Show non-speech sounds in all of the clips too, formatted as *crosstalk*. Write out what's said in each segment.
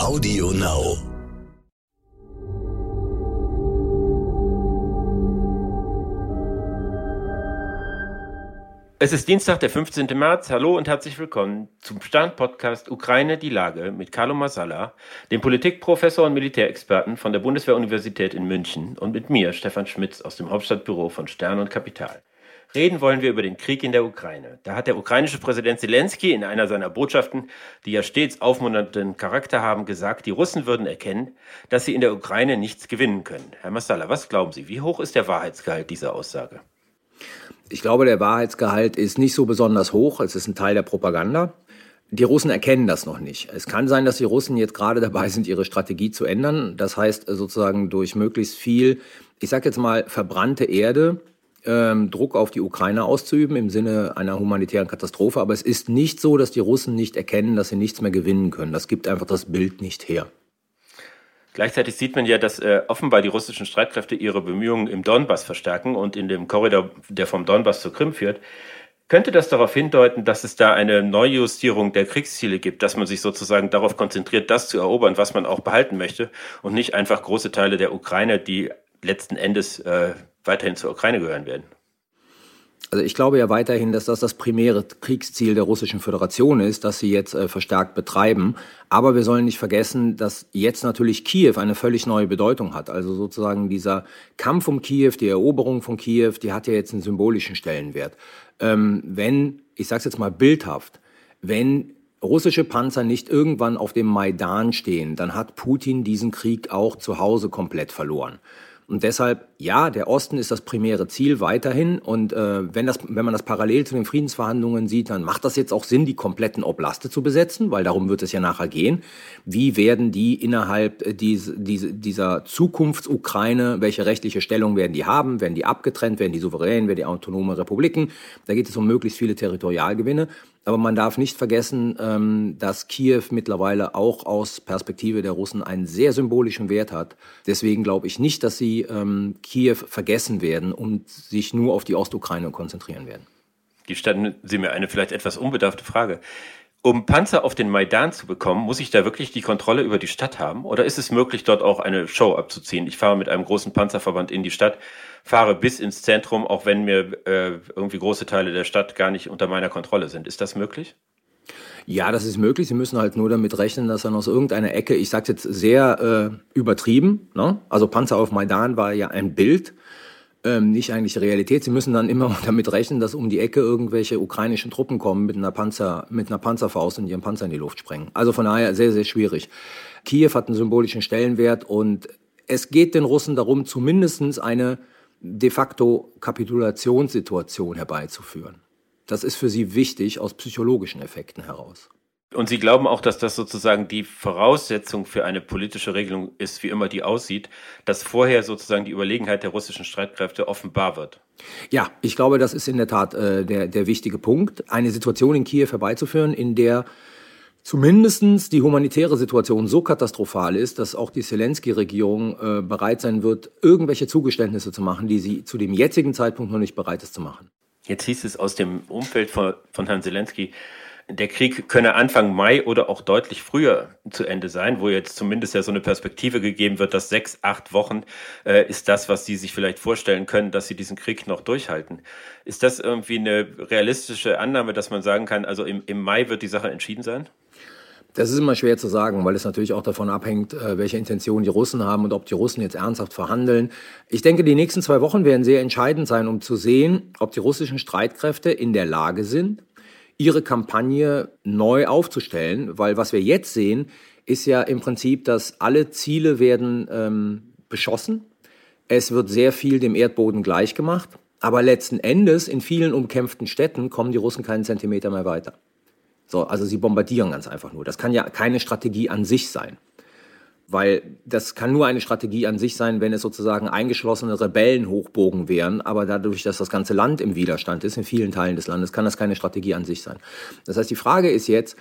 Audio Now. Es ist Dienstag, der 15. März. Hallo und herzlich willkommen zum Stern-Podcast Ukraine die Lage mit Carlo Masala, dem Politikprofessor und Militärexperten von der Bundeswehr-Universität in München und mit mir, Stefan Schmitz, aus dem Hauptstadtbüro von Stern und Kapital. Reden wollen wir über den Krieg in der Ukraine. Da hat der ukrainische Präsident Zelensky in einer seiner Botschaften, die ja stets aufmunternden Charakter haben, gesagt, die Russen würden erkennen, dass sie in der Ukraine nichts gewinnen können. Herr Massala, was glauben Sie, wie hoch ist der Wahrheitsgehalt dieser Aussage? Ich glaube, der Wahrheitsgehalt ist nicht so besonders hoch. Es ist ein Teil der Propaganda. Die Russen erkennen das noch nicht. Es kann sein, dass die Russen jetzt gerade dabei sind, ihre Strategie zu ändern. Das heißt sozusagen durch möglichst viel, ich sage jetzt mal, verbrannte Erde ähm, Druck auf die Ukraine auszuüben im Sinne einer humanitären Katastrophe. Aber es ist nicht so, dass die Russen nicht erkennen, dass sie nichts mehr gewinnen können. Das gibt einfach das Bild nicht her. Gleichzeitig sieht man ja, dass äh, offenbar die russischen Streitkräfte ihre Bemühungen im Donbass verstärken und in dem Korridor, der vom Donbass zur Krim führt. Könnte das darauf hindeuten, dass es da eine Neujustierung der Kriegsziele gibt, dass man sich sozusagen darauf konzentriert, das zu erobern, was man auch behalten möchte und nicht einfach große Teile der Ukraine, die letzten Endes äh, weiterhin zur Ukraine gehören werden. Also ich glaube ja weiterhin, dass das das primäre Kriegsziel der Russischen Föderation ist, das sie jetzt äh, verstärkt betreiben. Aber wir sollen nicht vergessen, dass jetzt natürlich Kiew eine völlig neue Bedeutung hat. Also sozusagen dieser Kampf um Kiew, die Eroberung von Kiew, die hat ja jetzt einen symbolischen Stellenwert. Ähm, wenn, ich sage es jetzt mal bildhaft, wenn russische Panzer nicht irgendwann auf dem Maidan stehen, dann hat Putin diesen Krieg auch zu Hause komplett verloren. Und deshalb, ja, der Osten ist das primäre Ziel weiterhin. Und äh, wenn, das, wenn man das parallel zu den Friedensverhandlungen sieht, dann macht das jetzt auch Sinn, die kompletten Oblaste zu besetzen, weil darum wird es ja nachher gehen. Wie werden die innerhalb äh, diese, diese, dieser Zukunftsukraine, welche rechtliche Stellung werden die haben? Werden die abgetrennt? Werden die souverän? Werden die autonome Republiken? Da geht es um möglichst viele Territorialgewinne. Aber man darf nicht vergessen, ähm, dass Kiew mittlerweile auch aus Perspektive der Russen einen sehr symbolischen Wert hat. Deswegen glaube ich nicht, dass sie ähm, Kiew vergessen werden und sich nur auf die Ostukraine konzentrieren werden. Gestatten Sie mir eine vielleicht etwas unbedarfte Frage. Um Panzer auf den Maidan zu bekommen, muss ich da wirklich die Kontrolle über die Stadt haben? Oder ist es möglich, dort auch eine Show abzuziehen? Ich fahre mit einem großen Panzerverband in die Stadt, fahre bis ins Zentrum, auch wenn mir äh, irgendwie große Teile der Stadt gar nicht unter meiner Kontrolle sind. Ist das möglich? Ja, das ist möglich. Sie müssen halt nur damit rechnen, dass dann aus irgendeiner Ecke, ich sage jetzt sehr äh, übertrieben, ne? also Panzer auf Maidan war ja ein Bild, ähm, nicht eigentlich Realität. Sie müssen dann immer *laughs* damit rechnen, dass um die Ecke irgendwelche ukrainischen Truppen kommen mit einer Panzer, mit einer Panzerfaust und ihren Panzer in die Luft sprengen. Also von daher sehr, sehr schwierig. Kiew hat einen symbolischen Stellenwert und es geht den Russen darum, zumindestens eine de facto Kapitulationssituation herbeizuführen. Das ist für sie wichtig aus psychologischen Effekten heraus. Und Sie glauben auch, dass das sozusagen die Voraussetzung für eine politische Regelung ist, wie immer die aussieht, dass vorher sozusagen die Überlegenheit der russischen Streitkräfte offenbar wird? Ja, ich glaube, das ist in der Tat äh, der, der wichtige Punkt, eine Situation in Kiew herbeizuführen, in der zumindestens die humanitäre Situation so katastrophal ist, dass auch die Zelensky-Regierung äh, bereit sein wird, irgendwelche Zugeständnisse zu machen, die sie zu dem jetzigen Zeitpunkt noch nicht bereit ist zu machen. Jetzt hieß es aus dem Umfeld von, von Herrn Zelensky, der Krieg könne Anfang Mai oder auch deutlich früher zu Ende sein, wo jetzt zumindest ja so eine Perspektive gegeben wird, dass sechs, acht Wochen äh, ist das, was Sie sich vielleicht vorstellen können, dass Sie diesen Krieg noch durchhalten. Ist das irgendwie eine realistische Annahme, dass man sagen kann, also im, im Mai wird die Sache entschieden sein? Das ist immer schwer zu sagen, weil es natürlich auch davon abhängt, äh, welche Intentionen die Russen haben und ob die Russen jetzt ernsthaft verhandeln. Ich denke, die nächsten zwei Wochen werden sehr entscheidend sein, um zu sehen, ob die russischen Streitkräfte in der Lage sind, ihre Kampagne neu aufzustellen, weil was wir jetzt sehen, ist ja im Prinzip, dass alle Ziele werden ähm, beschossen. Es wird sehr viel dem Erdboden gleichgemacht. Aber letzten Endes in vielen umkämpften Städten kommen die Russen keinen Zentimeter mehr weiter. So, also sie bombardieren ganz einfach nur. Das kann ja keine Strategie an sich sein. Weil das kann nur eine Strategie an sich sein, wenn es sozusagen eingeschlossene Rebellenhochbogen wären. Aber dadurch, dass das ganze Land im Widerstand ist, in vielen Teilen des Landes, kann das keine Strategie an sich sein. Das heißt, die Frage ist jetzt,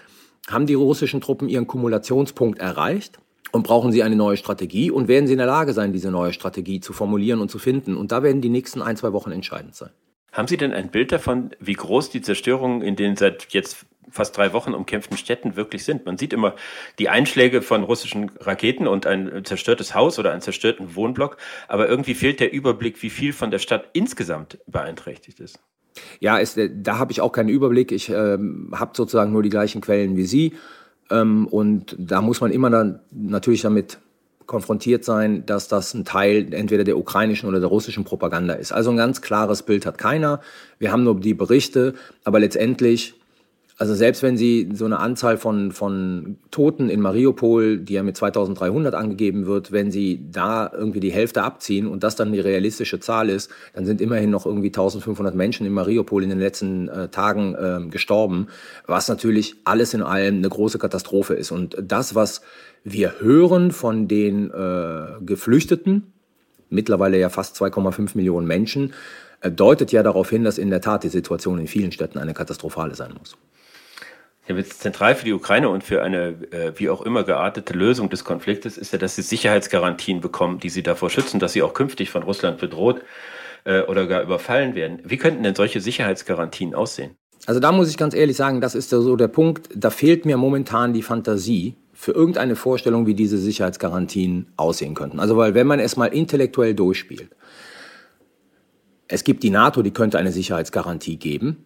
haben die russischen Truppen ihren Kumulationspunkt erreicht? Und brauchen sie eine neue Strategie? Und werden sie in der Lage sein, diese neue Strategie zu formulieren und zu finden? Und da werden die nächsten ein, zwei Wochen entscheidend sein. Haben Sie denn ein Bild davon, wie groß die Zerstörungen in den seit jetzt fast drei Wochen umkämpften Städten wirklich sind? Man sieht immer die Einschläge von russischen Raketen und ein zerstörtes Haus oder einen zerstörten Wohnblock, aber irgendwie fehlt der Überblick, wie viel von der Stadt insgesamt beeinträchtigt ist. Ja, ist, äh, da habe ich auch keinen Überblick. Ich ähm, habe sozusagen nur die gleichen Quellen wie Sie. Ähm, und da muss man immer dann natürlich damit konfrontiert sein, dass das ein Teil entweder der ukrainischen oder der russischen Propaganda ist. Also ein ganz klares Bild hat keiner. Wir haben nur die Berichte, aber letztendlich also selbst wenn Sie so eine Anzahl von, von Toten in Mariupol, die ja mit 2300 angegeben wird, wenn Sie da irgendwie die Hälfte abziehen und das dann die realistische Zahl ist, dann sind immerhin noch irgendwie 1500 Menschen in Mariupol in den letzten äh, Tagen äh, gestorben, was natürlich alles in allem eine große Katastrophe ist. Und das, was wir hören von den äh, Geflüchteten, mittlerweile ja fast 2,5 Millionen Menschen, äh, deutet ja darauf hin, dass in der Tat die Situation in vielen Städten eine katastrophale sein muss. Ja, zentral für die Ukraine und für eine äh, wie auch immer geartete Lösung des Konfliktes ist ja, dass sie Sicherheitsgarantien bekommen, die sie davor schützen, dass sie auch künftig von Russland bedroht äh, oder gar überfallen werden. Wie könnten denn solche Sicherheitsgarantien aussehen? Also da muss ich ganz ehrlich sagen, das ist so der Punkt, da fehlt mir momentan die Fantasie für irgendeine Vorstellung, wie diese Sicherheitsgarantien aussehen könnten. Also weil wenn man es mal intellektuell durchspielt, es gibt die NATO, die könnte eine Sicherheitsgarantie geben.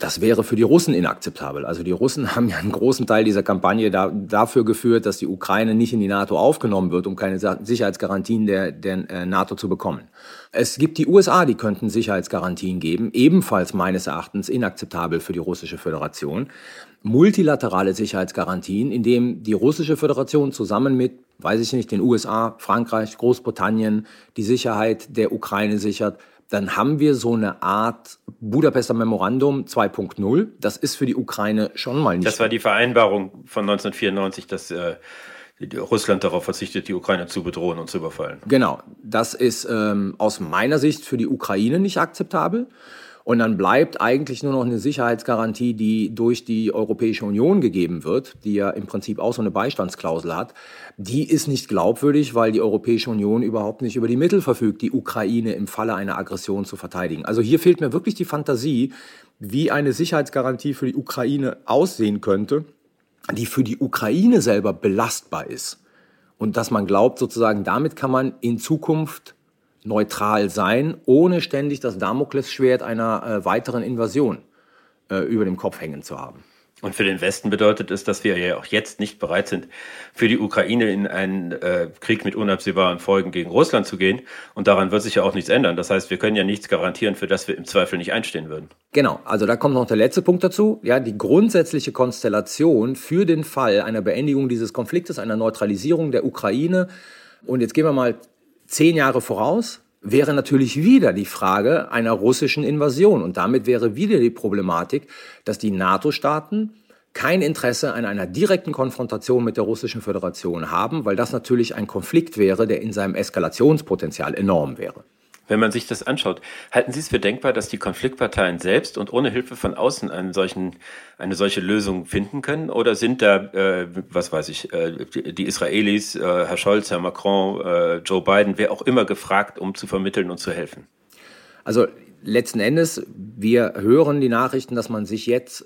Das wäre für die Russen inakzeptabel. Also die Russen *laughs* haben ja einen großen Teil dieser Kampagne da, dafür geführt, dass die Ukraine nicht in die NATO aufgenommen wird, um keine Sicherheitsgarantien der, der äh, NATO zu bekommen. Es gibt die USA, die könnten Sicherheitsgarantien geben, ebenfalls meines Erachtens inakzeptabel für die russische Föderation. Multilaterale Sicherheitsgarantien, indem die russische Föderation zusammen mit, weiß ich nicht, den USA, Frankreich, Großbritannien die Sicherheit der Ukraine sichert, dann haben wir so eine Art Budapester Memorandum 2.0. Das ist für die Ukraine schon mal nicht. Das war die Vereinbarung von 1994, dass äh, Russland darauf verzichtet, die Ukraine zu bedrohen und zu überfallen. Genau. Das ist ähm, aus meiner Sicht für die Ukraine nicht akzeptabel. Und dann bleibt eigentlich nur noch eine Sicherheitsgarantie, die durch die Europäische Union gegeben wird, die ja im Prinzip auch so eine Beistandsklausel hat. Die ist nicht glaubwürdig, weil die Europäische Union überhaupt nicht über die Mittel verfügt, die Ukraine im Falle einer Aggression zu verteidigen. Also hier fehlt mir wirklich die Fantasie, wie eine Sicherheitsgarantie für die Ukraine aussehen könnte, die für die Ukraine selber belastbar ist. Und dass man glaubt, sozusagen, damit kann man in Zukunft neutral sein, ohne ständig das Damoklesschwert einer äh, weiteren Invasion äh, über dem Kopf hängen zu haben. Und für den Westen bedeutet es, dass wir ja auch jetzt nicht bereit sind, für die Ukraine in einen äh, Krieg mit unabsehbaren Folgen gegen Russland zu gehen. Und daran wird sich ja auch nichts ändern. Das heißt, wir können ja nichts garantieren, für das wir im Zweifel nicht einstehen würden. Genau, also da kommt noch der letzte Punkt dazu. Ja, die grundsätzliche Konstellation für den Fall einer Beendigung dieses Konfliktes, einer Neutralisierung der Ukraine. Und jetzt gehen wir mal zehn Jahre voraus wäre natürlich wieder die Frage einer russischen Invasion. Und damit wäre wieder die Problematik, dass die NATO-Staaten kein Interesse an einer direkten Konfrontation mit der Russischen Föderation haben, weil das natürlich ein Konflikt wäre, der in seinem Eskalationspotenzial enorm wäre. Wenn man sich das anschaut, halten Sie es für denkbar, dass die Konfliktparteien selbst und ohne Hilfe von außen einen solchen, eine solche Lösung finden können? Oder sind da, äh, was weiß ich, äh, die Israelis, äh, Herr Scholz, Herr Macron, äh, Joe Biden, wer auch immer gefragt, um zu vermitteln und zu helfen? Also letzten Endes, wir hören die Nachrichten, dass man sich jetzt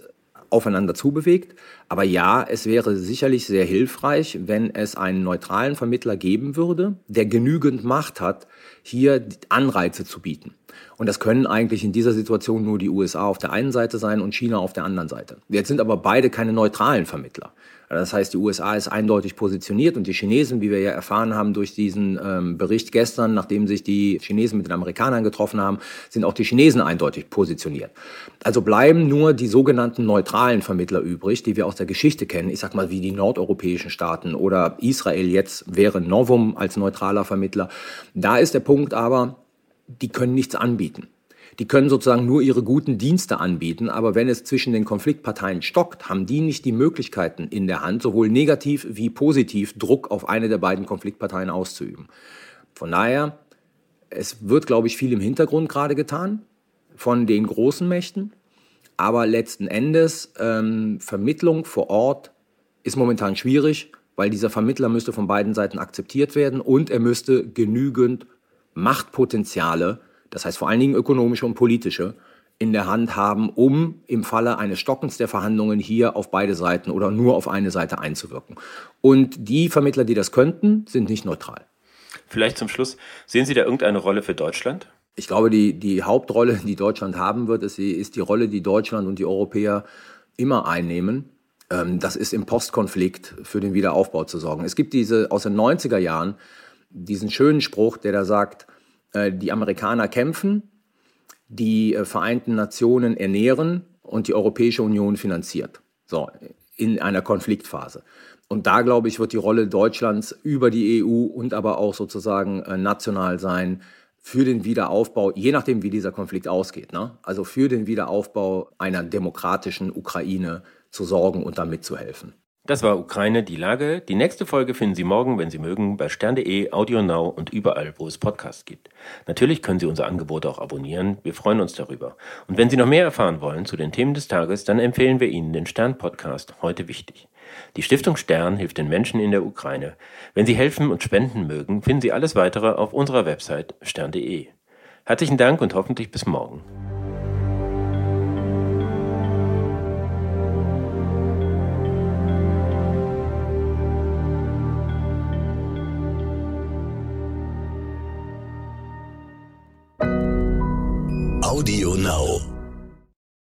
aufeinander zubewegt. Aber ja, es wäre sicherlich sehr hilfreich, wenn es einen neutralen Vermittler geben würde, der genügend Macht hat, hier Anreize zu bieten. Und das können eigentlich in dieser Situation nur die USA auf der einen Seite sein und China auf der anderen Seite. Jetzt sind aber beide keine neutralen Vermittler. Das heißt, die USA ist eindeutig positioniert und die Chinesen, wie wir ja erfahren haben durch diesen ähm, Bericht gestern, nachdem sich die Chinesen mit den Amerikanern getroffen haben, sind auch die Chinesen eindeutig positioniert. Also bleiben nur die sogenannten neutralen Vermittler übrig, die wir aus der Geschichte kennen. Ich sag mal, wie die nordeuropäischen Staaten oder Israel jetzt wäre Novum als neutraler Vermittler. Da ist der Punkt aber, die können nichts anbieten. Die können sozusagen nur ihre guten Dienste anbieten, aber wenn es zwischen den Konfliktparteien stockt, haben die nicht die Möglichkeiten in der Hand, sowohl negativ wie positiv Druck auf eine der beiden Konfliktparteien auszuüben. Von daher, es wird, glaube ich, viel im Hintergrund gerade getan von den großen Mächten, aber letzten Endes ähm, Vermittlung vor Ort ist momentan schwierig, weil dieser Vermittler müsste von beiden Seiten akzeptiert werden und er müsste genügend Machtpotenziale das heißt vor allen Dingen ökonomische und politische, in der Hand haben, um im Falle eines Stockens der Verhandlungen hier auf beide Seiten oder nur auf eine Seite einzuwirken. Und die Vermittler, die das könnten, sind nicht neutral. Vielleicht zum Schluss, sehen Sie da irgendeine Rolle für Deutschland? Ich glaube, die, die Hauptrolle, die Deutschland haben wird, ist die, ist die Rolle, die Deutschland und die Europäer immer einnehmen. Ähm, das ist im Postkonflikt für den Wiederaufbau zu sorgen. Es gibt diese aus den 90er Jahren diesen schönen Spruch, der da sagt, äh, die Amerikaner kämpfen, die äh, Vereinten Nationen ernähren und die Europäische Union finanziert. So, in einer Konfliktphase. Und da, glaube ich, wird die Rolle Deutschlands über die EU und aber auch sozusagen äh, national sein für den Wiederaufbau, je nachdem, wie dieser Konflikt ausgeht. Ne? Also für den Wiederaufbau einer demokratischen Ukraine zu sorgen und da mitzuhelfen. Das war Ukraine die Lage. Die nächste Folge finden Sie morgen, wenn Sie mögen, bei stern.de, AudioNow und überall, wo es Podcasts gibt. Natürlich können Sie unser Angebot auch abonnieren. Wir freuen uns darüber. Und wenn Sie noch mehr erfahren wollen zu den Themen des Tages, dann empfehlen wir Ihnen den Stern-Podcast heute wichtig. Die Stiftung Stern hilft den Menschen in der Ukraine. Wenn Sie helfen und spenden mögen, finden Sie alles weitere auf unserer Website stern.de. Herzlichen Dank und hoffentlich bis morgen.